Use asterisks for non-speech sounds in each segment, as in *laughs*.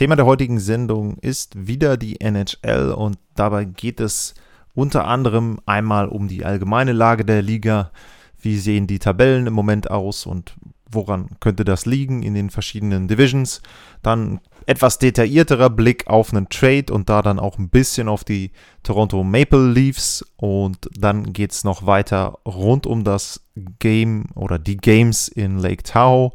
Thema der heutigen Sendung ist wieder die NHL und dabei geht es unter anderem einmal um die allgemeine Lage der Liga. Wie sehen die Tabellen im Moment aus und woran könnte das liegen in den verschiedenen Divisions? Dann etwas detaillierterer Blick auf einen Trade und da dann auch ein bisschen auf die Toronto Maple Leafs und dann geht es noch weiter rund um das Game oder die Games in Lake Tahoe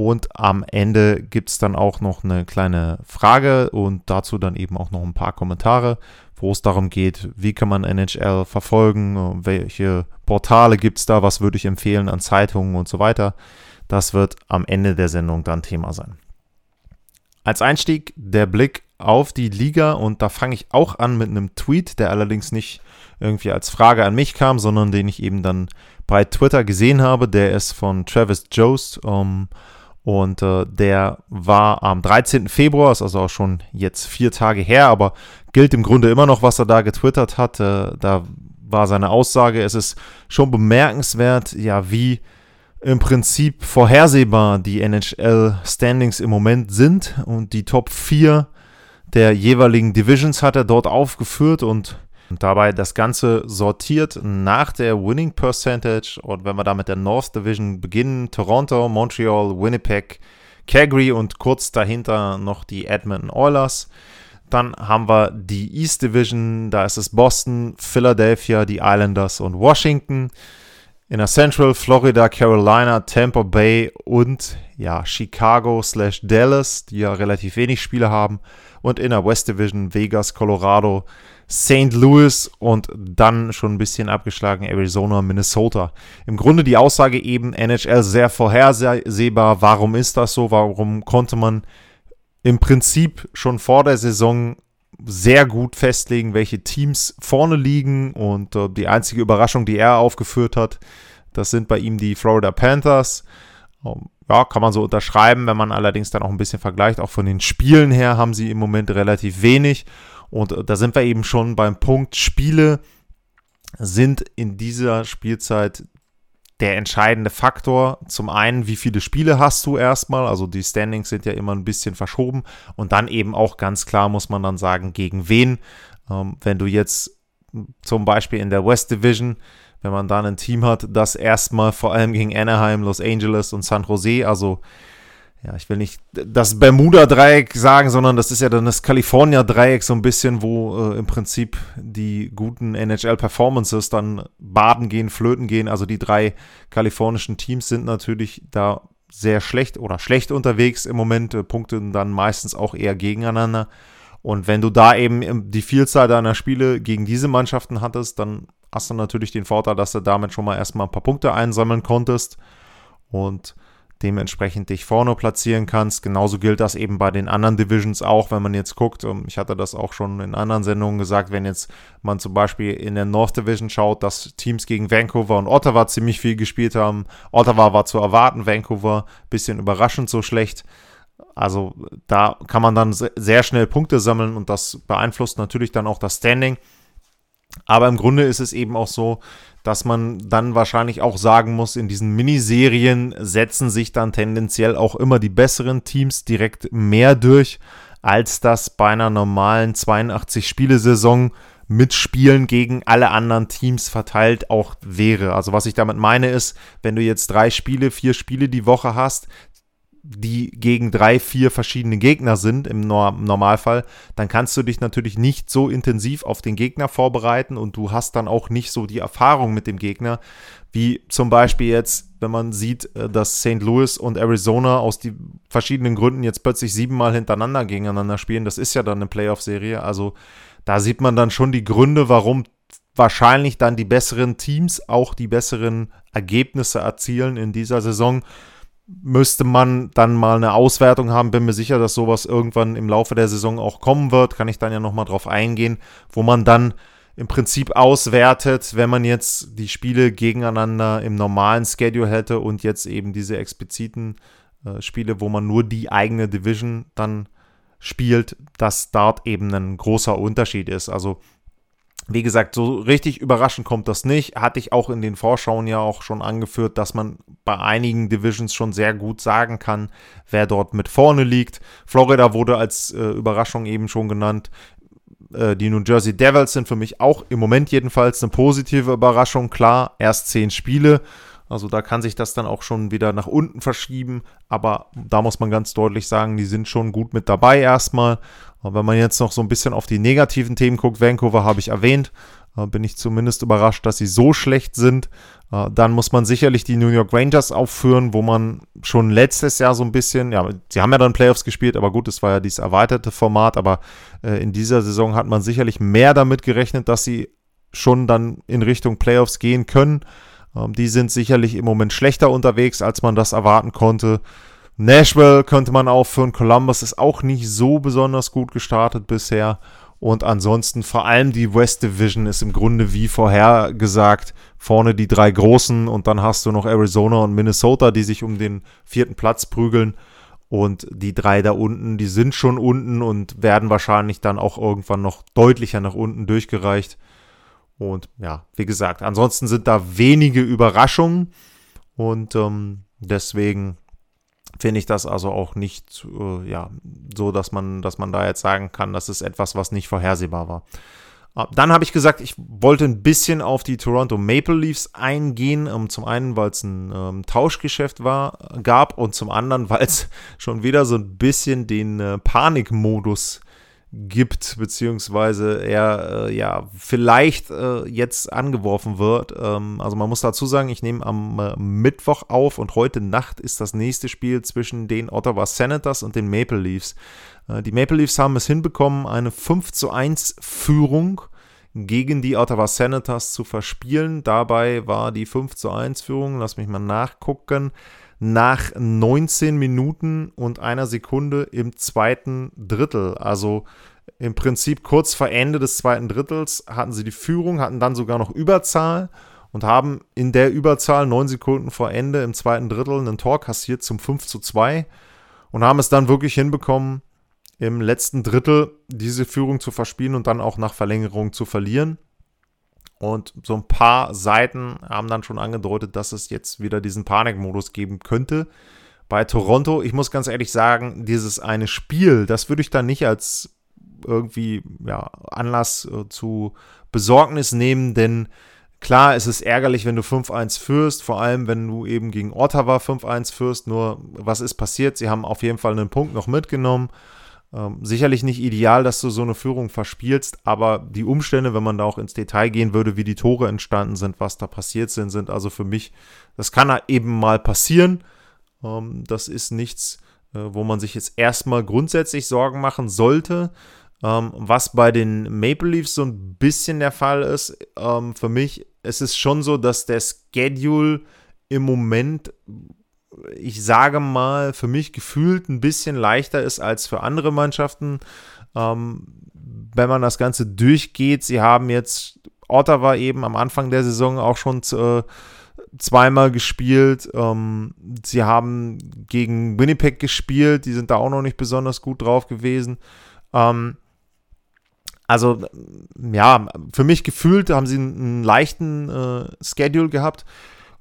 und am Ende gibt es dann auch noch eine kleine Frage und dazu dann eben auch noch ein paar Kommentare, wo es darum geht, wie kann man NHL verfolgen, welche Portale gibt es da, was würde ich empfehlen an Zeitungen und so weiter. Das wird am Ende der Sendung dann Thema sein. Als Einstieg der Blick auf die Liga und da fange ich auch an mit einem Tweet, der allerdings nicht irgendwie als Frage an mich kam, sondern den ich eben dann bei Twitter gesehen habe. Der ist von Travis Jost um, und äh, der war am 13. Februar, ist also auch schon jetzt vier Tage her, aber gilt im Grunde immer noch, was er da getwittert hat. Äh, da war seine Aussage, es ist schon bemerkenswert, ja, wie im Prinzip vorhersehbar die NHL-Standings im Moment sind und die Top 4 der jeweiligen Divisions hat er dort aufgeführt und dabei das Ganze sortiert nach der Winning Percentage und wenn wir da mit der North Division beginnen, Toronto, Montreal, Winnipeg, Calgary und kurz dahinter noch die Edmonton Oilers. Dann haben wir die East Division, da ist es Boston, Philadelphia, die Islanders und Washington in der Central, Florida, Carolina, Tampa Bay und ja, Chicago slash Dallas, die ja relativ wenig Spiele haben. Und in der West Division Vegas, Colorado, St. Louis und dann schon ein bisschen abgeschlagen Arizona, Minnesota. Im Grunde die Aussage eben NHL sehr vorhersehbar. Warum ist das so? Warum konnte man im Prinzip schon vor der Saison sehr gut festlegen, welche Teams vorne liegen. Und äh, die einzige Überraschung, die er aufgeführt hat, das sind bei ihm die Florida Panthers. Ähm, ja, kann man so unterschreiben, wenn man allerdings dann auch ein bisschen vergleicht. Auch von den Spielen her haben sie im Moment relativ wenig. Und äh, da sind wir eben schon beim Punkt, Spiele sind in dieser Spielzeit der entscheidende Faktor. Zum einen, wie viele Spiele hast du erstmal? Also die Standings sind ja immer ein bisschen verschoben. Und dann eben auch ganz klar muss man dann sagen, gegen wen. Ähm, wenn du jetzt zum Beispiel in der West Division, wenn man da ein Team hat, das erstmal vor allem gegen Anaheim, Los Angeles und San Jose, also ja, ich will nicht das Bermuda-Dreieck sagen, sondern das ist ja dann das California-Dreieck so ein bisschen, wo äh, im Prinzip die guten NHL-Performances dann baden gehen, flöten gehen. Also die drei kalifornischen Teams sind natürlich da sehr schlecht oder schlecht unterwegs im Moment, äh, punkten dann meistens auch eher gegeneinander. Und wenn du da eben die Vielzahl deiner Spiele gegen diese Mannschaften hattest, dann hast du natürlich den Vorteil, dass du damit schon mal erstmal ein paar Punkte einsammeln konntest. Und dementsprechend dich vorne platzieren kannst. Genauso gilt das eben bei den anderen Divisions auch, wenn man jetzt guckt. Ähm, ich hatte das auch schon in anderen Sendungen gesagt, wenn jetzt man zum Beispiel in der North Division schaut, dass Teams gegen Vancouver und Ottawa ziemlich viel gespielt haben. Ottawa war zu erwarten, Vancouver bisschen überraschend so schlecht. Also da kann man dann sehr schnell Punkte sammeln und das beeinflusst natürlich dann auch das Standing. Aber im Grunde ist es eben auch so, dass man dann wahrscheinlich auch sagen muss, in diesen Miniserien setzen sich dann tendenziell auch immer die besseren Teams direkt mehr durch, als das bei einer normalen 82-Spiele-Saison mit Spielen gegen alle anderen Teams verteilt auch wäre. Also was ich damit meine ist, wenn du jetzt drei Spiele, vier Spiele die Woche hast, die gegen drei, vier verschiedene Gegner sind im Normalfall, dann kannst du dich natürlich nicht so intensiv auf den Gegner vorbereiten und du hast dann auch nicht so die Erfahrung mit dem Gegner, wie zum Beispiel jetzt, wenn man sieht, äh, dass St. Louis und Arizona aus die verschiedenen Gründen jetzt plötzlich siebenmal hintereinander gegeneinander spielen. Das ist ja dann eine Playoff-Serie. Also da sieht man dann schon die Gründe, warum wahrscheinlich dann die besseren Teams auch die besseren Ergebnisse erzielen in dieser Saison müsste man dann mal eine Auswertung haben. Bin mir sicher, dass sowas irgendwann im Laufe der Saison auch kommen wird. Kann ich dann ja nochmal drauf eingehen, wo man dann im Prinzip auswertet, wenn man jetzt die Spiele gegeneinander im normalen Schedule hätte und jetzt eben diese expliziten äh, Spiele, wo man nur die eigene Division dann spielt, dass dort eben ein großer Unterschied ist. Also wie gesagt, so richtig überraschend kommt das nicht. Hatte ich auch in den Vorschauen ja auch schon angeführt, dass man bei einigen Divisions schon sehr gut sagen kann, wer dort mit vorne liegt. Florida wurde als äh, Überraschung eben schon genannt. Äh, die New Jersey Devils sind für mich auch im Moment jedenfalls eine positive Überraschung. Klar, erst zehn Spiele. Also da kann sich das dann auch schon wieder nach unten verschieben. Aber da muss man ganz deutlich sagen, die sind schon gut mit dabei erstmal. Aber wenn man jetzt noch so ein bisschen auf die negativen Themen guckt, Vancouver habe ich erwähnt, äh, bin ich zumindest überrascht, dass sie so schlecht sind. Äh, dann muss man sicherlich die New York Rangers aufführen, wo man schon letztes Jahr so ein bisschen, ja, sie haben ja dann Playoffs gespielt, aber gut, es war ja dieses erweiterte Format, aber äh, in dieser Saison hat man sicherlich mehr damit gerechnet, dass sie schon dann in Richtung Playoffs gehen können. Ähm, die sind sicherlich im Moment schlechter unterwegs, als man das erwarten konnte. Nashville könnte man aufführen. Columbus ist auch nicht so besonders gut gestartet bisher. Und ansonsten vor allem die West Division ist im Grunde wie vorhergesagt vorne die drei Großen und dann hast du noch Arizona und Minnesota, die sich um den vierten Platz prügeln. Und die drei da unten, die sind schon unten und werden wahrscheinlich dann auch irgendwann noch deutlicher nach unten durchgereicht. Und ja, wie gesagt, ansonsten sind da wenige Überraschungen und ähm, deswegen finde ich das also auch nicht äh, ja, so, dass man, dass man da jetzt sagen kann, das ist etwas, was nicht vorhersehbar war. Ah, dann habe ich gesagt, ich wollte ein bisschen auf die Toronto Maple Leafs eingehen. Ähm, zum einen, weil es ein ähm, Tauschgeschäft war, gab und zum anderen, weil es *laughs* schon wieder so ein bisschen den äh, Panikmodus gibt, beziehungsweise er äh, ja vielleicht äh, jetzt angeworfen wird. Ähm, also man muss dazu sagen, ich nehme am äh, Mittwoch auf und heute Nacht ist das nächste Spiel zwischen den Ottawa Senators und den Maple Leafs. Äh, die Maple Leafs haben es hinbekommen, eine 5 zu 1 Führung gegen die Ottawa Senators zu verspielen. Dabei war die 5 zu 1 Führung, lass mich mal nachgucken, nach 19 Minuten und einer Sekunde im zweiten Drittel. Also im Prinzip kurz vor Ende des zweiten Drittels hatten sie die Führung, hatten dann sogar noch Überzahl und haben in der Überzahl neun Sekunden vor Ende im zweiten Drittel einen Tor kassiert zum 5 zu 2 und haben es dann wirklich hinbekommen, im letzten Drittel diese Führung zu verspielen und dann auch nach Verlängerung zu verlieren. Und so ein paar Seiten haben dann schon angedeutet, dass es jetzt wieder diesen Panikmodus geben könnte. Bei Toronto, ich muss ganz ehrlich sagen, dieses eine Spiel, das würde ich dann nicht als irgendwie ja, Anlass äh, zu Besorgnis nehmen, denn klar, es ist ärgerlich, wenn du 5-1 führst, vor allem wenn du eben gegen Ottawa 5-1 führst. Nur, was ist passiert? Sie haben auf jeden Fall einen Punkt noch mitgenommen. Ähm, sicherlich nicht ideal, dass du so eine Führung verspielst, aber die Umstände, wenn man da auch ins Detail gehen würde, wie die Tore entstanden sind, was da passiert sind, sind also für mich, das kann eben mal passieren. Ähm, das ist nichts, äh, wo man sich jetzt erstmal grundsätzlich Sorgen machen sollte. Ähm, was bei den Maple Leafs so ein bisschen der Fall ist, ähm, für mich, es ist schon so, dass der Schedule im Moment ich sage mal, für mich gefühlt ein bisschen leichter ist als für andere Mannschaften. Ähm, wenn man das Ganze durchgeht, sie haben jetzt Ottawa eben am Anfang der Saison auch schon äh, zweimal gespielt. Ähm, sie haben gegen Winnipeg gespielt, die sind da auch noch nicht besonders gut drauf gewesen. Ähm, also, ja, für mich gefühlt haben sie einen, einen leichten äh, Schedule gehabt.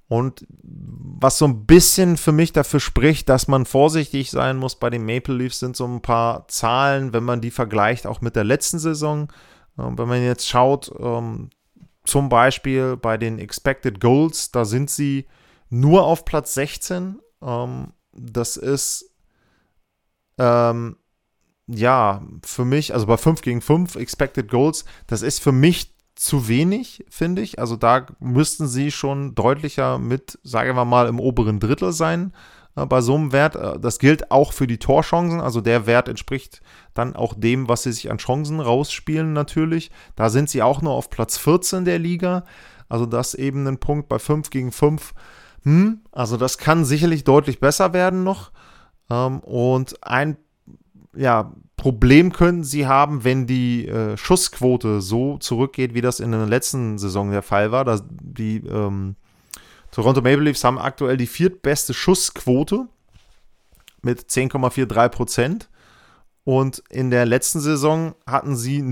Und was so ein bisschen für mich dafür spricht, dass man vorsichtig sein muss bei den Maple Leafs, sind so ein paar Zahlen, wenn man die vergleicht, auch mit der letzten Saison. Ähm, wenn man jetzt schaut, ähm, zum Beispiel bei den Expected Goals, da sind sie nur auf Platz 16. Ähm, das ist ja für mich, also bei 5 gegen 5 Expected Goals, das ist für mich zu wenig, finde ich. Also da müssten sie schon deutlicher mit, sagen wir mal, im oberen Drittel sein äh, bei so einem Wert. Äh, das gilt auch für die Torchancen. Also der Wert entspricht dann auch dem, was sie sich an Chancen rausspielen natürlich. Da sind sie auch nur auf Platz 14 der Liga. Also das eben ein Punkt bei 5 gegen 5. hm, also das kann sicherlich deutlich besser werden noch. Ähm, und ein ja, Problem können sie haben, wenn die äh, Schussquote so zurückgeht, wie das in der letzten Saison der Fall war. Dass die ähm, Toronto Maple Leafs haben aktuell die viertbeste Schussquote mit 10,43 Prozent. Und in der letzten Saison hatten sie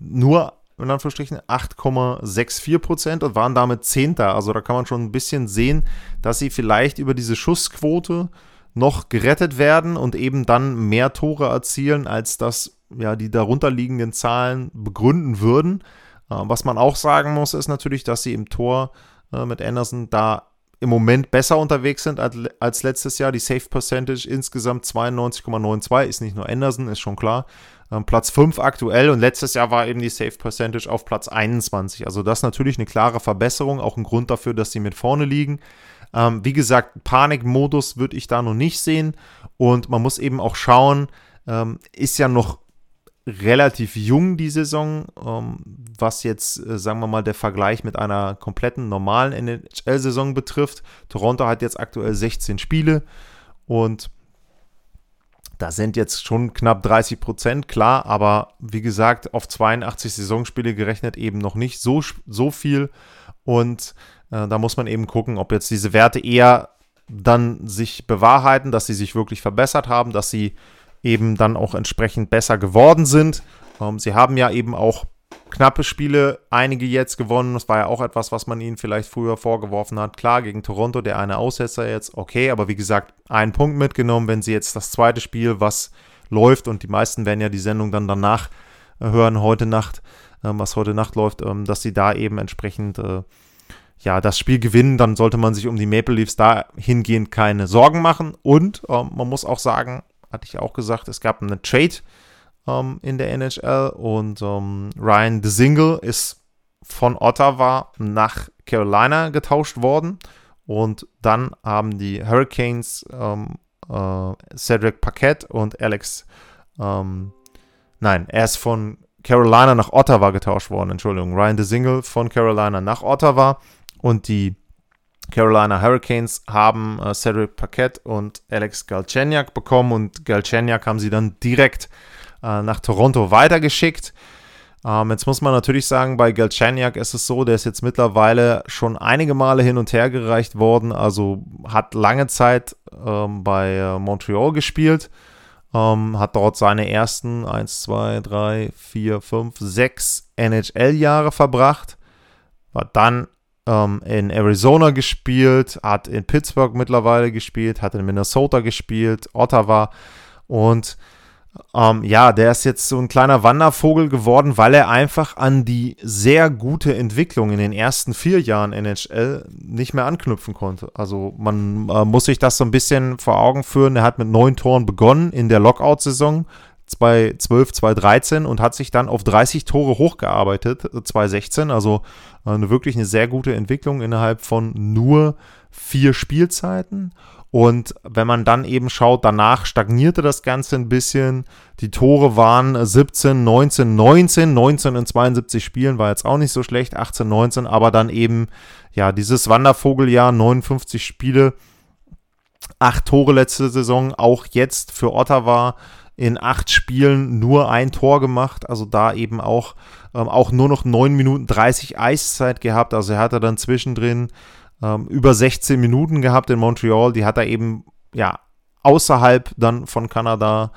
nur in Anführungsstrichen 8,64 Prozent und waren damit Zehnter. Also da kann man schon ein bisschen sehen, dass sie vielleicht über diese Schussquote noch gerettet werden und eben dann mehr Tore erzielen, als das ja die darunterliegenden Zahlen begründen würden. Äh, was man auch sagen muss, ist natürlich, dass sie im Tor äh, mit Anderson da im Moment besser unterwegs sind als, letztes Jahr. Die Safe Percentage insgesamt 92,92 ist nicht nur Anderson, ist schon klar. Ähm, Platz 5 aktuell und letztes Jahr war eben die Safe Percentage auf Platz 21. Also das ist natürlich eine klare Verbesserung, auch ein Grund dafür, dass sie mit vorne liegen. Ähm, wie gesagt, Panikmodus würde ich da noch nicht sehen und man muss eben auch schauen, ähm, ist ja noch relativ jung die Saison, ähm, was jetzt, äh, sagen wir mal, der Vergleich mit einer kompletten normalen NHL-Saison betrifft. Toronto hat jetzt aktuell 16 Spiele und da sind jetzt schon knapp 30 Prozent, klar, aber wie gesagt, auf 82 Saisonspiele gerechnet eben noch nicht so, so viel. Und äh, da muss man eben gucken, ob jetzt diese Werte eher dann sich bewahrheiten, dass sie sich wirklich verbessert haben, dass sie eben dann auch entsprechend besser geworden sind. Ähm, sie haben ja eben auch knappe Spiele, einige jetzt gewonnen. Das war ja auch etwas, was man ihnen vielleicht früher vorgeworfen hat. Klar, gegen Toronto, der eine Aussetzer jetzt, okay, aber wie gesagt, einen Punkt mitgenommen, wenn sie jetzt das zweite Spiel, was läuft, und die meisten werden ja die Sendung dann danach äh, hören, heute Nacht, ähm, was heute Nacht läuft, ähm, dass sie da eben entsprechend äh, ja, das Spiel gewinnen, dann sollte man sich um die Maple Leafs dahingehend keine Sorgen machen. Und ähm, man muss auch sagen, hatte ich auch gesagt, es gab einen Trade ähm, in der NHL und ähm, Ryan DeSingle ist von Ottawa nach Carolina getauscht worden. Und dann haben die Hurricanes ähm, äh, Cedric Paquette und Alex, ähm, nein, er ist von Carolina nach Ottawa getauscht worden, Entschuldigung, Ryan DeSingle von Carolina nach Ottawa und die Carolina Hurricanes haben äh, Cedric Paquette und Alex Galchenyuk bekommen. Und Galchenyuk haben sie dann direkt äh, nach Toronto weitergeschickt. Ähm, jetzt muss man natürlich sagen, bei Galchenyuk ist es so, der ist jetzt mittlerweile schon einige Male hin und her gereicht worden, also hat lange Zeit ähm, bei äh, Montreal gespielt, ähm, hat dort seine ersten 1, 2, 3, 4, 5, 6 NHL-Jahre verbracht, war dann ähm, in Arizona gespielt, hat in Pittsburgh mittlerweile gespielt, hat in Minnesota gespielt, Ottawa und ähm, ja, der ist jetzt so ein kleiner Wandervogel geworden, weil er einfach an die sehr gute Entwicklung in den ersten vier Jahren NHL nicht mehr anknüpfen konnte. Also man äh, muss sich das so ein bisschen vor Augen führen. Er hat mit neun Toren begonnen in der Lockout-Saison, 2012, 2013 und hat sich dann auf 30 Tore hochgearbeitet, 2016. Also äh, eine wirklich eine sehr gute Entwicklung innerhalb von nur vier Spielzeiten. Und wenn man dann eben schaut, danach stagnierte das Ganze ein bisschen. Die Tore waren 17, 19, 19, 19 in 72 Spielen war jetzt auch nicht so schlecht, 18, 19, aber dann eben, ja, dieses Wandervogeljahr, 59 Spiele, acht Tore letzte Saison, auch jetzt für Ottawa in acht Spielen nur ein Tor gemacht, also da eben auch, ähm, auch nur noch 9 Minuten 30 Eiszeit gehabt, also er hatte dann zwischendrin ähm, über 16 Minuten gehabt in Montreal, die hat er eben, ja, außerhalb dann von Kanada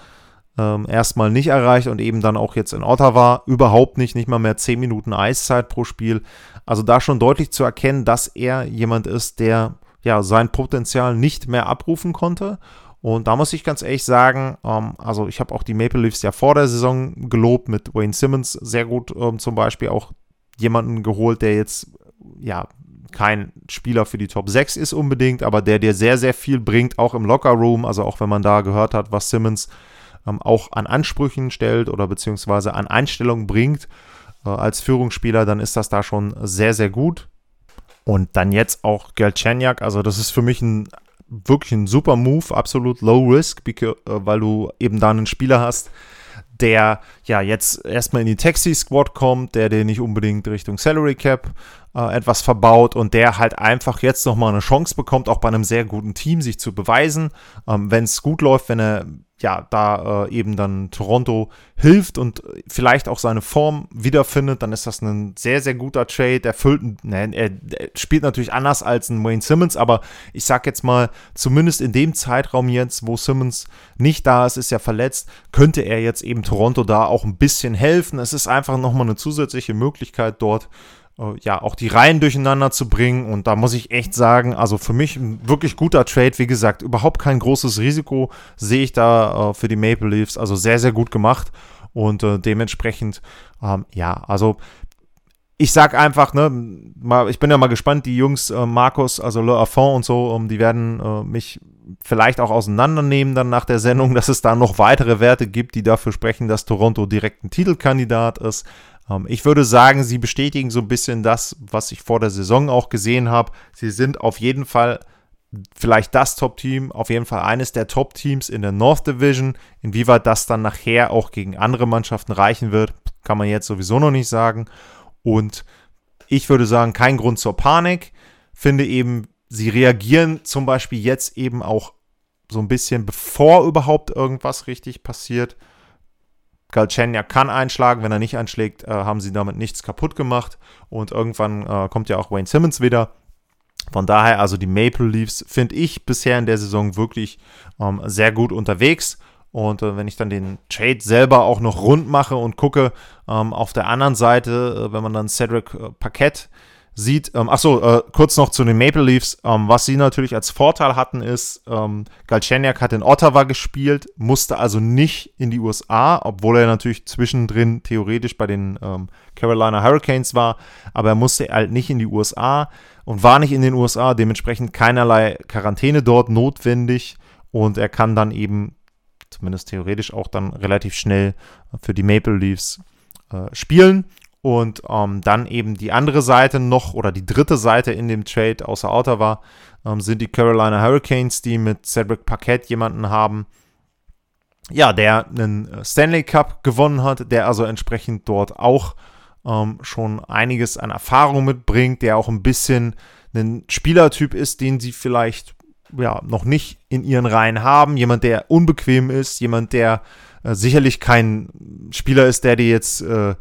ähm, erstmal nicht erreicht und eben dann auch jetzt in Ottawa. Überhaupt nicht, nicht mal mehr 10 Minuten Eiszeit pro Spiel. Also da schon deutlich zu erkennen, dass er jemand ist, der ja sein Potenzial nicht mehr abrufen konnte und da muss ich ganz ehrlich sagen, ähm, also ich habe auch die Maple Leafs ja vor der Saison gelobt mit Wayne Simmons. Sehr gut ähm, zum Beispiel auch jemanden geholt, der jetzt ja kein Spieler für die Top 6 ist unbedingt, aber der dir sehr, sehr viel bringt, auch im Locker Room, also auch wenn man da gehört hat, was Simmons ähm, auch an Ansprüchen stellt oder beziehungsweise an Einstellungen bringt äh, als Führungsspieler, dann ist das da schon sehr, sehr gut. Und dann jetzt auch Gelchenyak, also das ist für mich ein wirklich ein super Move, absolut low risk, äh, weil du eben da einen Spieler hast, der ja jetzt erstmal in die Taxi-Squad kommt, der den nicht unbedingt Richtung Salary Cap äh, etwas verbaut und der halt einfach jetzt nochmal eine Chance bekommt, auch bei einem sehr guten Team sich zu beweisen. Ähm, wenn es gut läuft, wenn er ja da äh, eben dann Toronto hilft und vielleicht auch seine Form wiederfindet, dann ist das ein sehr, sehr guter Trade. Er ne, er, er spielt natürlich anders als ein Wayne Simmons, aber ich sag jetzt mal, zumindest in dem Zeitraum jetzt, wo Simmons nicht da ist, ist ja verletzt, könnte er jetzt eben Toronto da auch ein bisschen helfen. Es ist einfach nochmal eine zusätzliche Möglichkeit dort ja, auch die Reihen durcheinander zu bringen. Und da muss ich echt sagen, also für mich ein wirklich guter Trade. Wie gesagt, überhaupt kein großes Risiko sehe ich da äh, für die Maple Leafs. Also sehr, sehr gut gemacht. Und äh, dementsprechend, ähm, ja, also ich sag einfach, ne, mal, ich bin ja mal gespannt, die Jungs, äh, Markus, also Le Affont und so, ähm, die werden äh, mich vielleicht auch auseinandernehmen dann nach der Sendung, *laughs* dass es da noch weitere Werte gibt, die dafür sprechen, dass Toronto direkt ein Titelkandidat ist. Ähm, ich würde sagen, sie bestätigen so ein bisschen das, was ich vor der Saison auch gesehen habe. Sie sind auf jeden Fall vielleicht das Top-Team, auf jeden Fall eines der Top-Teams in der North Division. Inwieweit das dann nachher auch gegen andere Mannschaften reichen wird, kann man jetzt sowieso noch nicht sagen. Und ich würde sagen, kein Grund zur Panik. Finde eben, sie reagieren zum Beispiel jetzt eben auch so ein bisschen, bevor überhaupt irgendwas richtig passiert. Galchenia kann einschlagen, wenn er nicht einschlägt, äh, haben sie damit nichts kaputt gemacht und irgendwann äh, kommt ja auch Wayne Simmons wieder. Von daher, also die Maple Leafs finde ich bisher in der Saison wirklich ähm, sehr gut unterwegs. Und äh, wenn ich dann den Trade selber auch noch rund mache und gucke, ähm, auf der anderen Seite, äh, wenn man dann Cedric äh, Paquette sieht, ähm, achso, äh, kurz noch zu den Maple Leafs. Ähm, was sie natürlich als Vorteil hatten, ist, ähm, Galchenyuk hat in Ottawa gespielt, musste also nicht in die USA, obwohl er natürlich zwischendrin theoretisch bei den ähm, Carolina Hurricanes war, aber er musste halt nicht in die USA und war nicht in den USA, dementsprechend keinerlei Quarantäne dort notwendig und er kann dann eben, zumindest theoretisch auch dann relativ schnell für die Maple Leafs äh, spielen und ähm, dann eben die andere Seite noch oder die dritte Seite in dem Trade außer Ottawa ähm, sind die Carolina Hurricanes, die mit Cedric Paquette jemanden haben, ja, der einen Stanley Cup gewonnen hat, der also entsprechend dort auch ähm, schon einiges an Erfahrung mitbringt, der auch ein bisschen ein Spielertyp ist, den sie vielleicht ja noch nicht in ihren Reihen haben. Jemand, der unbequem ist, jemand, der äh, sicherlich kein Spieler ist, der dir jetzt äh,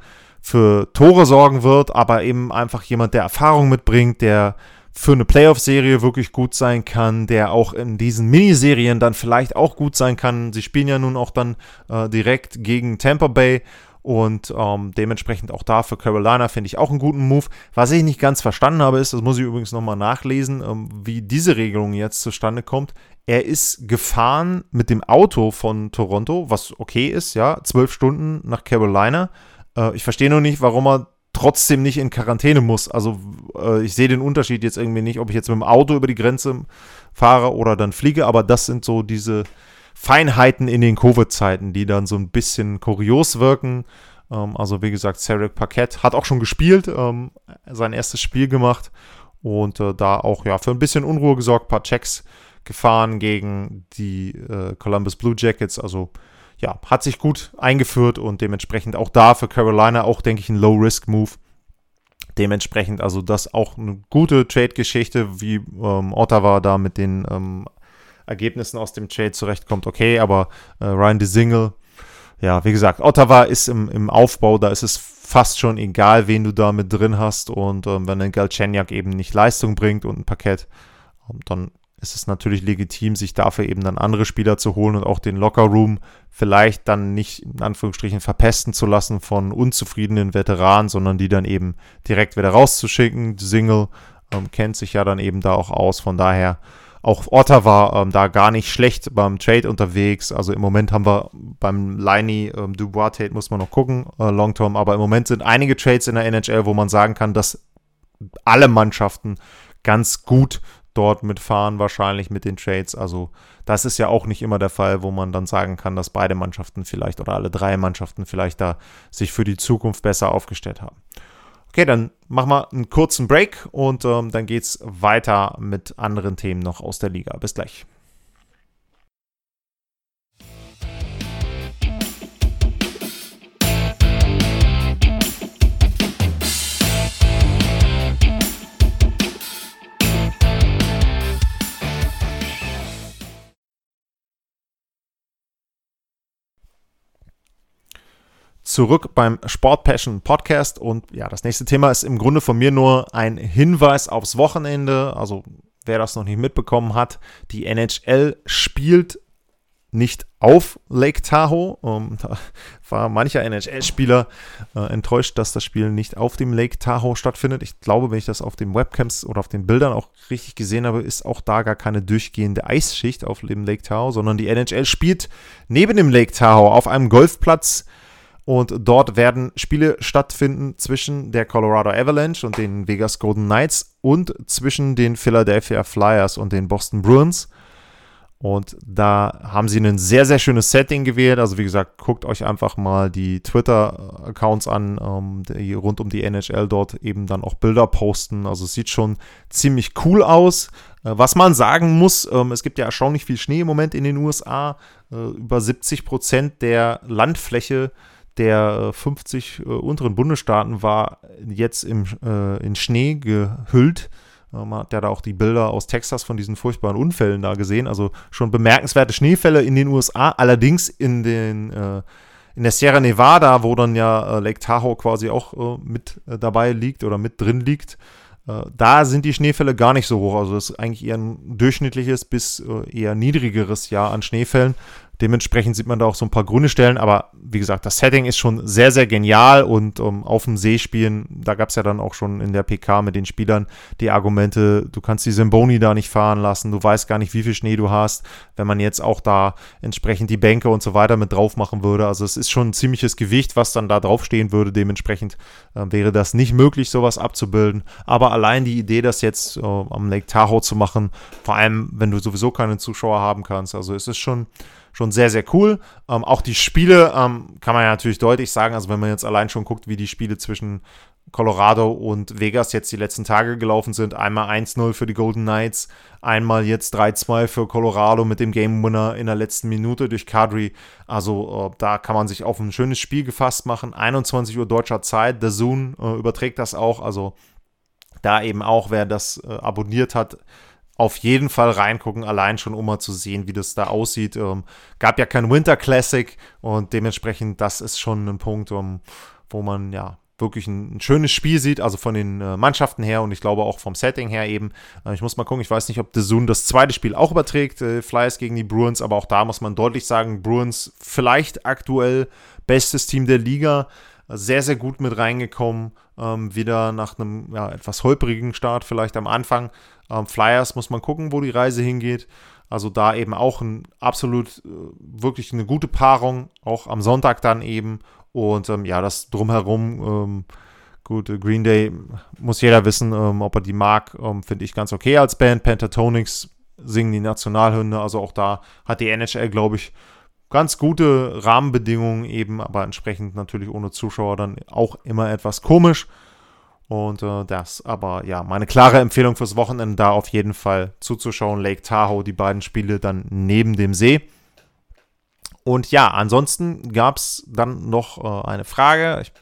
für Tore sorgen wird, aber eben einfach jemand, der Erfahrung mitbringt, der für eine Playoff-Serie wirklich gut sein kann, der auch in diesen Miniserien dann vielleicht auch gut sein kann. Sie spielen ja nun auch dann äh, direkt gegen Tampa Bay und ähm, dementsprechend auch da für Carolina finde ich auch einen guten Move. Was ich nicht ganz verstanden habe, ist, das muss ich übrigens nochmal nachlesen, ähm, wie diese Regelung jetzt zustande kommt. Er ist gefahren mit dem Auto von Toronto, was okay ist, ja, zwölf Stunden nach Carolina. Äh, ich verstehe nur nicht, warum er trotzdem nicht in Quarantäne muss. Also äh, ich sehe den Unterschied jetzt irgendwie nicht, ob ich jetzt mit dem Auto über die Grenze fahre oder dann fliege, aber das sind so diese Feinheiten in den Covid-Zeiten, die dann so ein bisschen kurios wirken. Ähm, also wie gesagt, Cedric Paquette hat auch schon gespielt, ähm, sein erstes Spiel gemacht und äh, da auch ja für ein bisschen Unruhe gesorgt, paar Checks gefahren gegen die äh, Columbus Blue Jackets, also ja, hat sich gut eingeführt und dementsprechend auch da für Carolina auch, denke ich, ein Low-Risk-Move. Dementsprechend also das auch eine gute Trade-Geschichte, wie ähm, Ottawa da mit den ähm, Ergebnissen aus dem Trade zurechtkommt. Okay, aber äh, Ryan DeSingle, ja, wie gesagt, Ottawa ist im, im Aufbau, da ist es fast schon egal, wen du da mit drin hast und ähm, wenn ein Galchenyuk eben nicht Leistung bringt und ein Paket, ähm, dann ist es natürlich legitim, sich dafür eben dann andere Spieler zu holen und auch den Lockerroom vielleicht dann nicht in Anführungsstrichen verpesten zu lassen von unzufriedenen Veteranen, sondern die dann eben direkt wieder rauszuschicken. Single ähm, kennt sich ja dann eben da auch aus. Von daher auch Ottawa ähm, da gar nicht schlecht beim Trade unterwegs. Also im Moment haben wir beim Liney ähm, Dubois Trade muss man noch gucken, äh, Long Term. Aber im Moment sind einige Trades in der NHL, wo man sagen kann, dass alle Mannschaften ganz gut dort mitfahren, wahrscheinlich mit den Trades. Also das ist ja auch nicht immer der Fall, wo man dann sagen kann, dass beide Mannschaften vielleicht oder alle drei Mannschaften vielleicht da sich für die Zukunft besser aufgestellt haben. Okay, dann machen wir einen kurzen Break und ähm, dann geht es weiter mit anderen Themen noch aus der Liga. Bis gleich. Zurück beim Sport Passion Podcast und ja, das nächste Thema ist im Grunde von mir nur ein Hinweis aufs Wochenende. Also wer das noch nicht mitbekommen hat, die NHL spielt nicht auf Lake Tahoe. Um, da war mancher NHL-Spieler äh, enttäuscht, dass das Spiel nicht auf dem Lake Tahoe stattfindet. Ich glaube, wenn ich das auf den Webcams oder auf den Bildern auch richtig gesehen habe, ist auch da gar keine durchgehende Eisschicht auf dem Lake Tahoe, sondern die NHL spielt neben dem Lake Tahoe auf einem Golfplatz. Und dort werden Spiele stattfinden zwischen der Colorado Avalanche und den Vegas Golden Knights und zwischen den Philadelphia Flyers und den Boston Bruins. Und da haben sie ein sehr, sehr schönes Setting gewählt. Also wie gesagt, guckt euch einfach mal die Twitter-Accounts an, ähm, die rund um die NHL dort eben dann auch Bilder posten. Also es sieht schon ziemlich cool aus. Äh, was man sagen muss, ähm, es gibt ja erstaunlich viel Schnee im Moment in den USA. Äh, über 70 Prozent der Landfläche der 50 äh, unteren Bundesstaaten war jetzt im, in Schnee gehüllt. Man hat ja da auch die Bilder aus Texas von diesen furchtbaren Unfällen da gesehen. Also schon bemerkenswerte Schneefälle in den USA. Allerdings in den äh, in der Sierra Nevada, wo dann ja äh, Lake Tahoe quasi auch äh, mit äh, dabei liegt oder mit drin liegt, äh, da sind die Schneefälle gar nicht so hoch. Also das ist eigentlich eher ein durchschnittliches bis äh, eher niedrigeres Jahr an Schneefällen. Dementsprechend sieht man da auch so ein paar grüne Stellen, aber wie gesagt, das Setting ist schon sehr, sehr genial und um, ähm, auf dem See spielen, da gab es ja dann auch schon in der PK mit den Spielern die Argumente, du kannst die Symboni da nicht fahren lassen, du weißt gar nicht, wie viel Schnee du hast, wenn man jetzt auch da entsprechend die Bänke und so weiter mit drauf machen würde. Also es ist schon ein ziemliches Gewicht, was dann da draufstehen würde. Dementsprechend äh, wäre das nicht möglich, sowas abzubilden. Aber allein die Idee, das jetzt äh, am Lake Tahoe zu machen, vor allem wenn du sowieso keine Zuschauer haben kannst, also es ist schon schon sehr, sehr cool. Ähm, auch die Spiele ähm, kann man ja natürlich deutlich sagen, also wenn man jetzt allein schon guckt, wie die Spiele zwischen Colorado und Vegas jetzt die letzten Tage gelaufen sind. Einmal 1-0 für die Golden Knights, einmal jetzt 3-2 für Colorado mit dem Game Winner in der letzten Minute durch Kadri. Also äh, da kann man sich auf ein schönes Spiel gefasst machen. 21 Uhr deutscher Zeit. The Zoom äh, überträgt das auch. Also da eben auch, wer das äh, abonniert hat, auf jeden Fall reingucken, allein schon, um mal zu sehen, wie das da aussieht. Ähm, gab ja kein Winter Classic und dementsprechend, das ist schon ein Punkt, um, wo man ja wirklich ein, ein, schönes Spiel sieht, also von den äh, Mannschaften her und ich glaube auch vom Setting her eben. Äh, ich muss mal gucken, ich weiß nicht, ob The Zoom das zweite Spiel auch überträgt, äh, Flyers gegen die Bruins, aber auch da muss man deutlich sagen, Bruins vielleicht aktuell bestes Team der Liga sehr, sehr gut mit reingekommen. Ähm, wieder nach einem ja, etwas holprigen Start vielleicht am Anfang. Ähm, Flyers muss man gucken, wo die Reise hingeht. Also da eben auch ein absolut äh, wirklich eine gute Paarung, auch am Sonntag dann eben. Und ähm, ja, das drumherum, ähm, gut, äh, Green Day muss jeder wissen, ähm, ob er die mag, ähm, finde ich ganz okay als Band. Pentatonics singen die Nationalhymne, also auch da hat die NHL, glaube ich, ganz gute Rahmenbedingungen eben, aber entsprechend natürlich ohne Zuschauer dann auch immer etwas komisch. Und äh, das aber ja, meine klare Empfehlung fürs Wochenende da auf jeden Fall zuzuschauen. Lake Tahoe, die beiden Spiele dann neben dem See. Und ja, ansonsten gab es dann noch äh, eine Frage. Ich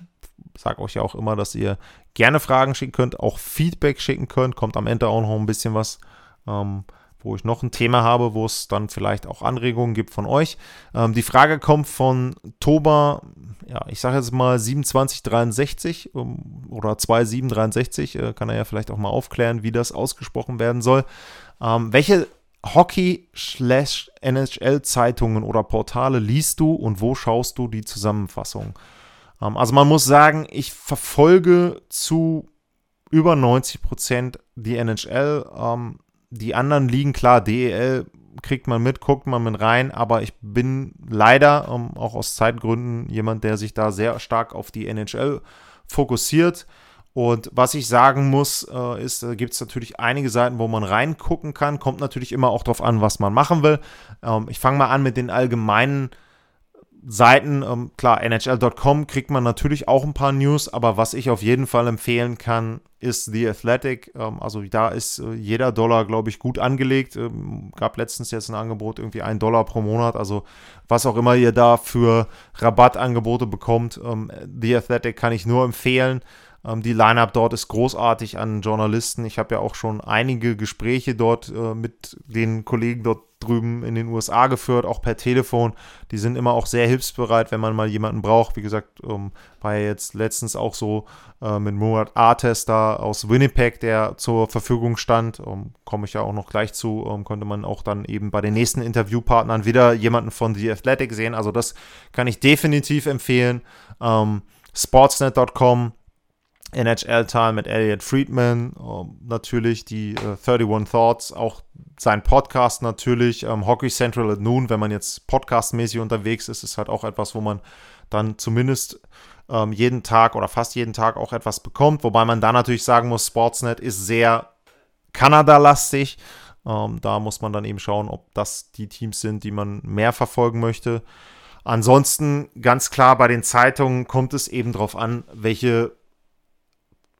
sage euch ja auch immer, dass ihr gerne Fragen schicken könnt, auch Feedback schicken könnt. Kommt am Ende auch noch ein bisschen was. Ähm, wo ich noch ein Thema habe, wo es dann vielleicht auch Anregungen gibt von euch. Ähm, die Frage kommt von Toba, ja, ich sage jetzt mal 2763 um, oder 2763, äh, kann er ja vielleicht auch mal aufklären, wie das ausgesprochen werden soll. Ähm, welche Hockey-NHL-Zeitungen oder Portale liest du und wo schaust du die Zusammenfassung? Ähm, also man muss sagen, ich verfolge zu über 90 Prozent die NHL. Ähm, die anderen liegen, klar, DEL kriegt man mit, guckt man mit rein, aber ich bin leider, um, ähm, auch aus Zeitgründen, jemand, der sich da sehr stark auf die NHL fokussiert. Und was ich sagen muss, äh, ist, da gibt es natürlich einige Seiten, wo man reingucken kann. Kommt natürlich immer auch darauf an, was man machen will. Ähm, ich fange mal an mit den allgemeinen Seiten, ähm, klar, NHL.com kriegt man natürlich auch ein paar News, aber was ich auf jeden Fall empfehlen kann, ist The Athletic. Ähm, also da ist äh, jeder Dollar, glaube ich, gut angelegt. Ähm, gab letztens jetzt ein Angebot, irgendwie ein Dollar pro Monat. Also was auch immer ihr da für Rabattangebote bekommt, ähm, The Athletic kann ich nur empfehlen. Ähm, die Line-Up dort ist großartig an Journalisten. Ich habe ja auch schon einige Gespräche dort äh, mit den Kollegen dort drüben in den USA geführt, auch per Telefon. Die sind immer auch sehr hilfsbereit, wenn man mal jemanden braucht. Wie gesagt, ähm, war ja jetzt letztens auch so äh, mit Murat Artes da aus Winnipeg, der zur Verfügung stand. Ähm, Komme ich ja auch noch gleich zu. Ähm, konnte man auch dann eben bei den nächsten Interviewpartnern wieder jemanden von The Athletic sehen. Also das kann ich definitiv empfehlen. Ähm, Sportsnet.com NHL-Time mit Elliot Friedman, ähm, natürlich die äh, 31 Thoughts, auch sein Podcast natürlich, ähm, Hockey Central at Noon, wenn man jetzt podcastmäßig unterwegs ist, ist halt auch etwas, wo man dann zumindest ähm, jeden Tag oder fast jeden Tag auch etwas bekommt, wobei man da natürlich sagen muss, Sportsnet ist sehr Kanada-lastig. Ähm, da muss man dann eben schauen, ob das die Teams sind, die man mehr verfolgen möchte. Ansonsten ganz klar bei den Zeitungen kommt es eben darauf an, welche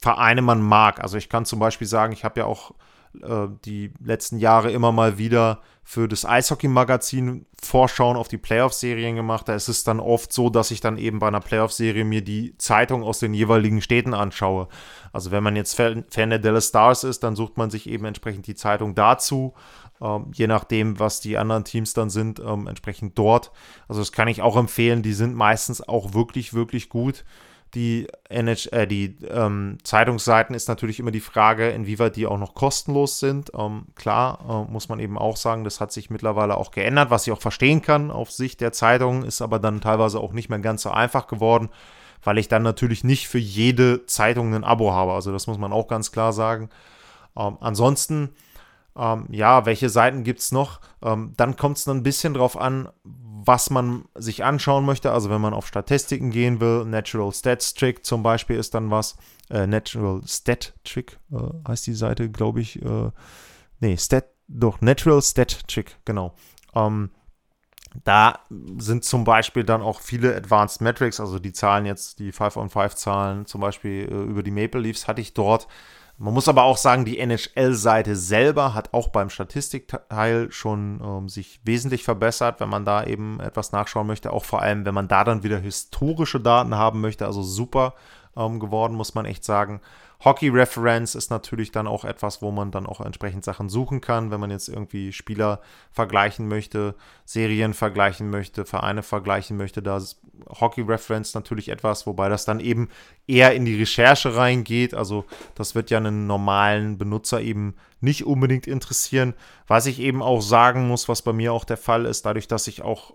Vereine man mag. Also ich kann zum Beispiel sagen, ich habe ja auch äh, die letzten Jahre immer mal wieder für das Eishockey-Magazin Vorschauen auf die Playoff-Serien gemacht. Da ist es dann oft so, dass ich dann eben bei einer Playoff-Serie mir die Zeitung aus den jeweiligen Städten anschaue. Also wenn man jetzt Fan der Dallas Stars ist, dann sucht man sich eben entsprechend die Zeitung dazu. Ähm, je nachdem, was die anderen Teams dann sind, ähm, entsprechend dort. Also das kann ich auch empfehlen. Die sind meistens auch wirklich, wirklich gut die, NH, äh, die ähm, Zeitungsseiten ist natürlich immer die Frage, inwieweit die auch noch kostenlos sind. Ähm, klar, äh, muss man eben auch sagen, das hat sich mittlerweile auch geändert, was ich auch verstehen kann auf Sicht der Zeitungen, ist aber dann teilweise auch nicht mehr ganz so einfach geworden, weil ich dann natürlich nicht für jede Zeitung ein Abo habe. Also das muss man auch ganz klar sagen. Ähm, ansonsten, ähm, ja, welche Seiten gibt es noch? Ähm, dann kommt es ein bisschen drauf an, was man sich anschauen möchte. Also wenn man auf Statistiken gehen will, Natural Stats Trick zum Beispiel ist dann was. Äh, Natural Stat Trick äh, heißt die Seite, glaube ich. Äh, nee, Stat, doch, Natural Stat Trick, genau. Ähm, da sind zum Beispiel dann auch viele Advanced Metrics, also die Zahlen jetzt, die 5-on-5-Zahlen, zum Beispiel äh, über die Maple Leafs hatte ich dort. Man muss aber auch sagen, die NHL-Seite selber hat auch beim Statistikteil schon ähm, sich wesentlich verbessert, wenn man da eben etwas nachschauen möchte. Auch vor allem, wenn man da dann wieder historische Daten haben möchte. Also super ähm, geworden, muss man echt sagen. Hockey Reference ist natürlich dann auch etwas, wo man dann auch entsprechend Sachen suchen kann, wenn man jetzt irgendwie Spieler vergleichen möchte, Serien vergleichen möchte, Vereine vergleichen möchte. Da ist Hockey Reference natürlich etwas, wobei das dann eben eher in die Recherche reingeht. Also das wird ja einen normalen Benutzer eben nicht unbedingt interessieren. Was ich eben auch sagen muss, was bei mir auch der Fall ist, dadurch, dass ich auch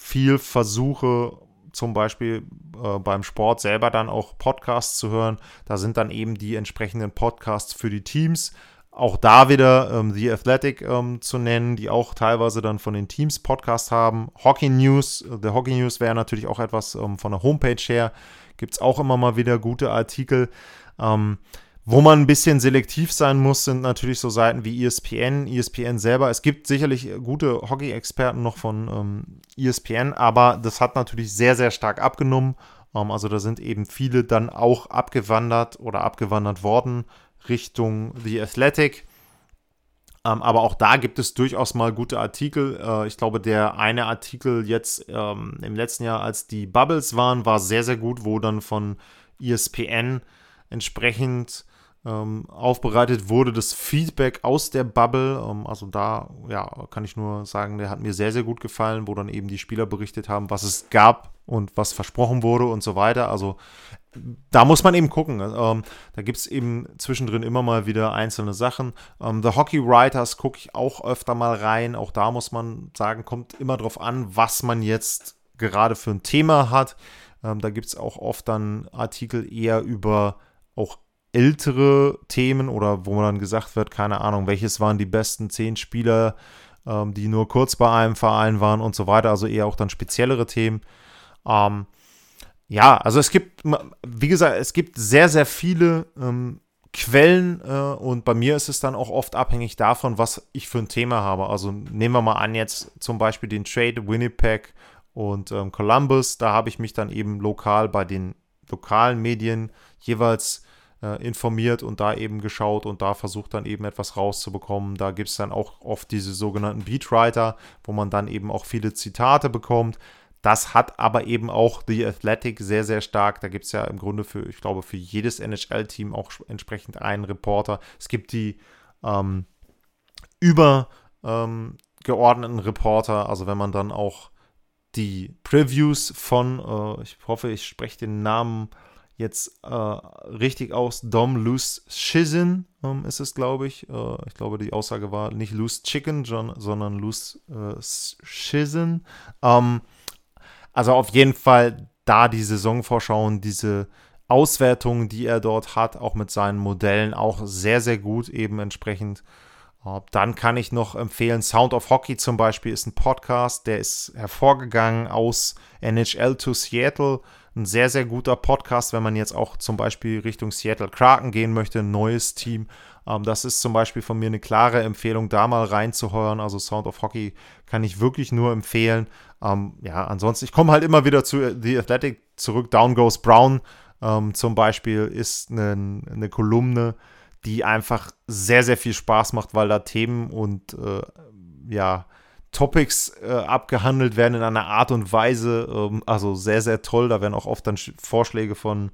viel versuche, zum Beispiel äh, beim Sport selber dann auch Podcasts zu hören. Da sind dann eben die entsprechenden Podcasts für die Teams. Auch da wieder ähm, The Athletic ähm, zu nennen, die auch teilweise dann von den Teams Podcasts haben. Hockey News, äh, der Hockey News wäre natürlich auch etwas ähm, von der Homepage her. Gibt es auch immer mal wieder gute Artikel. Ähm, wo man ein bisschen selektiv sein muss, sind natürlich so Seiten wie ESPN, ESPN selber. Es gibt sicherlich gute Hockey-Experten noch von ähm, ESPN, aber das hat natürlich sehr, sehr stark abgenommen. Ähm, also da sind eben viele dann auch abgewandert oder abgewandert worden Richtung The Athletic. Ähm, aber auch da gibt es durchaus mal gute Artikel. Äh, ich glaube, der eine Artikel jetzt ähm, im letzten Jahr, als die Bubbles waren, war sehr, sehr gut, wo dann von ESPN entsprechend ähm, aufbereitet wurde, das Feedback aus der Bubble. Ähm, also da, ja, kann ich nur sagen, der hat mir sehr, sehr gut gefallen, wo dann eben die Spieler berichtet haben, was es gab und was versprochen wurde und so weiter. Also da muss man eben gucken. Ähm, da gibt es eben zwischendrin immer mal wieder einzelne Sachen. Ähm, The Hockey Writers gucke ich auch öfter mal rein. Auch da muss man sagen, kommt immer drauf an, was man jetzt gerade für ein Thema hat. Ähm, da gibt es auch oft dann Artikel eher über auch ältere Themen oder wo man dann gesagt wird, keine Ahnung, welches waren die besten zehn Spieler, ähm, die nur kurz bei einem Verein waren und so weiter, also eher auch dann speziellere Themen. Ähm, ja, also es gibt, wie gesagt, es gibt sehr, sehr viele ähm, Quellen äh, und bei mir ist es dann auch oft abhängig davon, was ich für ein Thema habe. Also nehmen wir mal an, jetzt zum Beispiel den Trade Winnipeg und ähm, Columbus, da habe ich mich dann eben lokal bei den lokalen Medien jeweils äh, informiert und da eben geschaut und da versucht dann eben etwas rauszubekommen. Da gibt es dann auch oft diese sogenannten Beatwriter, wo man dann eben auch viele Zitate bekommt. das hat aber eben auch The Athletic sehr, sehr stark. Da gibt es ja im Grunde für, ich glaube, für jedes NHL-Team auch entsprechend einen Reporter. Es gibt die ähm, übergeordneten ähm, Reporter, also wenn man dann auch die Previews von, äh, ich hoffe, ich spreche den Namen jetzt äh, richtig aus, Dom Loose Shizin ähm, ist es, glaube ich. Äh, ich glaube, die Aussage war nicht Loose Chicken, sondern Loose äh, Shizin. Ähm, also auf jeden Fall da die Saisonvorschauen, diese Auswertungen, die er dort hat, auch mit seinen Modellen, auch sehr, sehr gut eben entsprechend. Äh, dann kann ich noch empfehlen, Sound of Hockey zum Beispiel ist ein Podcast, der ist hervorgegangen aus NHL to Seattle. Ein sehr, sehr guter Podcast, wenn man jetzt auch zum Beispiel Richtung Seattle Kraken gehen möchte, ein neues Team. Ähm, das ist zum Beispiel von mir eine klare Empfehlung, da mal reinzuhören. Also Sound of Hockey kann ich wirklich nur empfehlen. Ähm, ja, ansonsten, ich komme halt immer wieder zu The Athletic zurück. Down Goes Brown ähm, zum Beispiel ist eine, eine Kolumne, die einfach sehr, sehr viel Spaß macht, weil da Themen und äh, ja, Topics äh, abgehandelt werden in einer Art und Weise, ähm, also sehr, sehr toll. Da werden auch oft dann Vorschläge von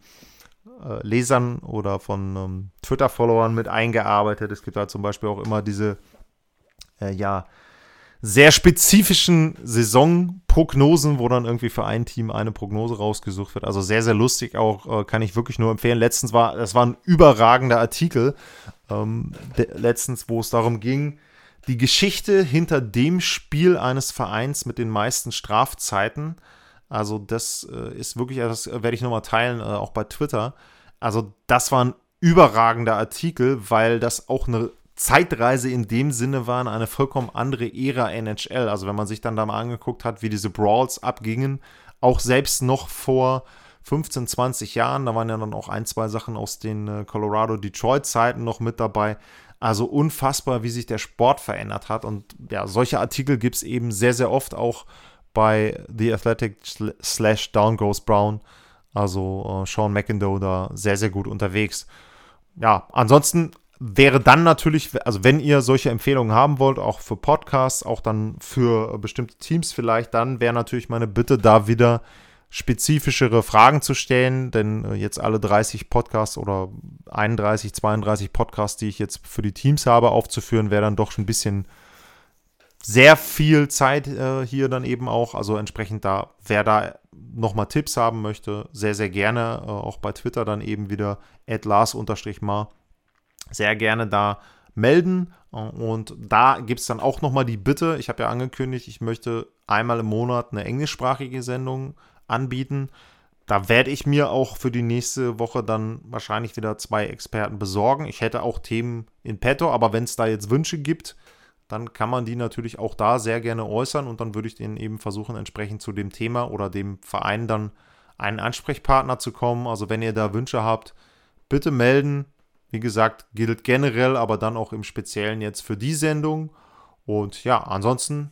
äh, Lesern oder von ähm, Twitter-Followern mit eingearbeitet. Es gibt da zum Beispiel auch immer diese, äh, ja, sehr spezifischen Saisonprognosen, wo dann irgendwie für ein Team eine Prognose rausgesucht wird. Also sehr, sehr lustig auch, äh, kann ich wirklich nur empfehlen. Letztens war, das war ein überragender Artikel, ähm, letztens, wo es darum ging, die Geschichte hinter dem Spiel eines Vereins mit den meisten Strafzeiten. Also das äh, ist wirklich, das werde ich nochmal teilen, äh, auch bei Twitter. Also das war ein überragender Artikel, weil das auch eine Zeitreise in dem Sinne war, eine vollkommen andere Ära NHL. Also wenn man sich dann da mal angeguckt hat, wie diese Brawls abgingen, auch selbst noch vor 15, 20 Jahren, da waren ja dann auch ein, zwei Sachen aus den äh, Colorado-Detroit-Zeiten noch mit dabei. Also unfassbar, wie sich der Sport verändert hat. Und ja, solche Artikel gibt es eben sehr, sehr oft auch bei The Athletic slash Down Goes Brown. Also äh, Sean McIndoe da sehr, sehr gut unterwegs. Ja, ansonsten wäre dann natürlich, also wenn ihr solche Empfehlungen haben wollt, auch für Podcasts, auch dann für bestimmte Teams vielleicht, dann wäre natürlich meine Bitte, da wieder spezifischere Fragen zu stellen, denn äh, jetzt alle 30 Podcasts oder 31, 32 Podcasts, die ich jetzt für die Teams habe, aufzuführen, wäre dann doch schon ein bisschen sehr viel Zeit äh, hier dann eben auch. Also entsprechend da, wer da nochmal Tipps haben möchte, sehr, sehr gerne. Äh, auch bei Twitter dann eben wieder Lars-Mar. Sehr gerne da melden. Und da gibt es dann auch nochmal die Bitte. Ich habe ja angekündigt, ich möchte einmal im Monat eine englischsprachige Sendung anbieten. Da werde ich mir auch für die nächste Woche dann wahrscheinlich wieder zwei Experten besorgen. Ich hätte auch Themen in petto, aber wenn es da jetzt Wünsche gibt, dann kann man die natürlich auch da sehr gerne äußern und dann würde ich denen eben versuchen, entsprechend zu dem Thema oder dem Verein dann einen Ansprechpartner zu kommen. Also wenn ihr da Wünsche habt, bitte melden. Wie gesagt, gilt generell, aber dann auch im Speziellen jetzt für die Sendung. Und ja, ansonsten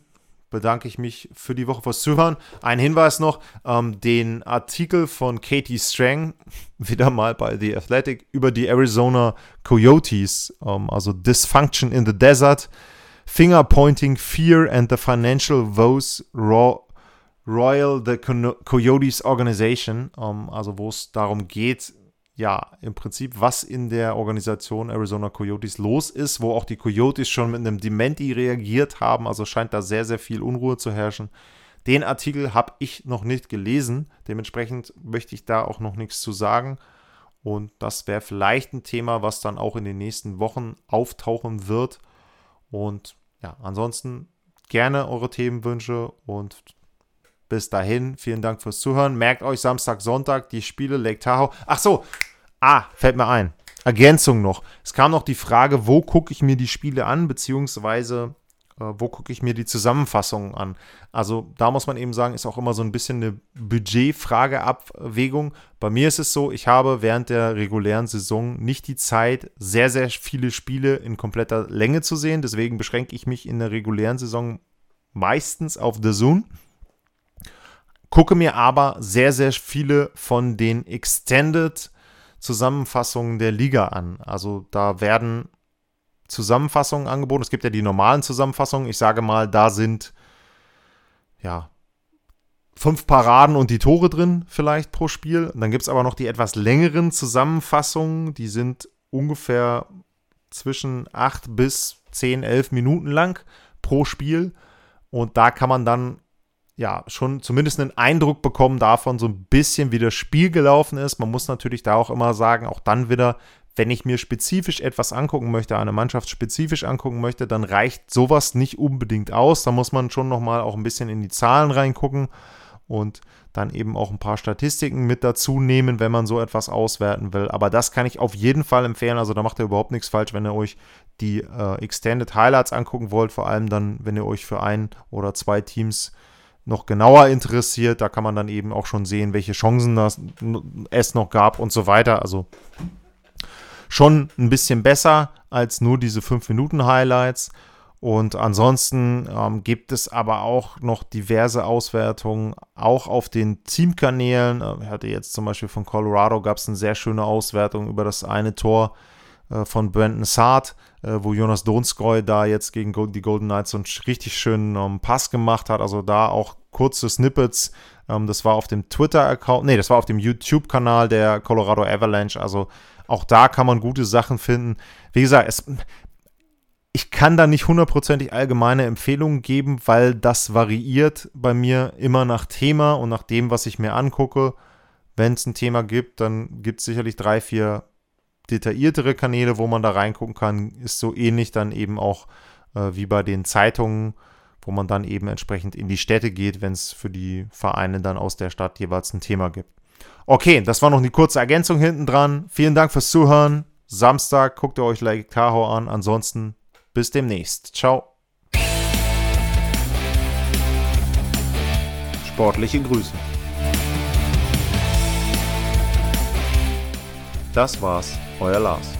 bedanke ich mich für die Woche fürs Zuhören. Ein Hinweis noch: ähm, den Artikel von Katie Strang, wieder mal bei The Athletic, über die Arizona Coyotes, ähm, also Dysfunction in the Desert, Finger Pointing, Fear and the Financial Woes Royal the Coyotes Organization, ähm, also wo es darum geht, ja, im Prinzip, was in der Organisation Arizona Coyotes los ist, wo auch die Coyotes schon mit einem Dementi reagiert haben. Also scheint da sehr, sehr viel Unruhe zu herrschen. Den Artikel habe ich noch nicht gelesen. Dementsprechend möchte ich da auch noch nichts zu sagen. Und das wäre vielleicht ein Thema, was dann auch in den nächsten Wochen auftauchen wird. Und ja, ansonsten gerne eure Themenwünsche und bis dahin, vielen Dank fürs Zuhören. Merkt euch Samstag, Sonntag die Spiele Lake Tahoe. Ach so, ah, fällt mir ein. Ergänzung noch. Es kam noch die Frage, wo gucke ich mir die Spiele an, beziehungsweise äh, wo gucke ich mir die Zusammenfassungen an. Also da muss man eben sagen, ist auch immer so ein bisschen eine Budgetfrageabwägung. Bei mir ist es so, ich habe während der regulären Saison nicht die Zeit, sehr, sehr viele Spiele in kompletter Länge zu sehen. Deswegen beschränke ich mich in der regulären Saison meistens auf The Zoom gucke mir aber sehr, sehr viele von den Extended Zusammenfassungen der Liga an. Also da werden Zusammenfassungen angeboten. Es gibt ja die normalen Zusammenfassungen. Ich sage mal, da sind ja fünf Paraden und die Tore drin vielleicht pro Spiel. Und dann gibt es aber noch die etwas längeren Zusammenfassungen, die sind ungefähr zwischen acht bis zehn, elf Minuten lang pro Spiel. Und da kann man dann ja schon zumindest einen Eindruck bekommen davon, so ein bisschen wie das Spiel gelaufen ist. Man muss natürlich da auch immer sagen, auch dann wieder, wenn ich mir spezifisch etwas angucken möchte, eine Mannschaft spezifisch angucken möchte, dann reicht sowas nicht unbedingt aus. Da muss man schon nochmal auch ein bisschen in die Zahlen reingucken und dann eben auch ein paar Statistiken mit dazu nehmen, wenn man so etwas auswerten will. Aber das kann ich auf jeden Fall empfehlen. Also da macht ihr überhaupt nichts falsch, wenn ihr euch die äh, Extended Highlights angucken wollt. Vor allem dann, wenn ihr euch für ein oder zwei Teams noch genauer interessiert. Da kann man dann eben auch schon sehen, welche Chancen das, es noch gab und so weiter. Also schon ein bisschen besser als nur diese 5-Minuten-Highlights. Und ansonsten ähm, gibt es aber auch noch diverse Auswertungen, auch auf den Teamkanälen. Äh, ich hatte jetzt zum Beispiel von Colorado gab es eine sehr schöne Auswertung über das eine Tor von Brandon Saad, äh, wo Jonas Donskoy da jetzt gegen die Golden Knights so einen richtig schönen ähm, Pass gemacht hat. Also da auch kurze Snippets. Ähm, das war auf dem Twitter-Account, nee, das war auf dem YouTube-Kanal der Colorado Avalanche. Also auch da kann man gute Sachen finden. Wie gesagt, es, ich kann da nicht hundertprozentig allgemeine Empfehlungen geben, weil das variiert bei mir immer nach Thema und nach dem, was ich mir angucke. Wenn es ein Thema gibt, dann gibt es sicherlich drei, vier detailliertere Kanäle, wo man da reingucken kann. Ist so ähnlich dann eben auch äh, wie bei den Zeitungen, wo man dann eben entsprechend in die Städte geht, wenn es für die Vereine dann aus der Stadt jeweils ein Thema gibt. Okay, das war noch eine kurze Ergänzung hinten dran. Vielen Dank fürs Zuhören. Samstag guckt ihr euch Lake Tahoe an. Ansonsten bis demnächst. Ciao. Sportliche Grüße. Das war's, 我来老师。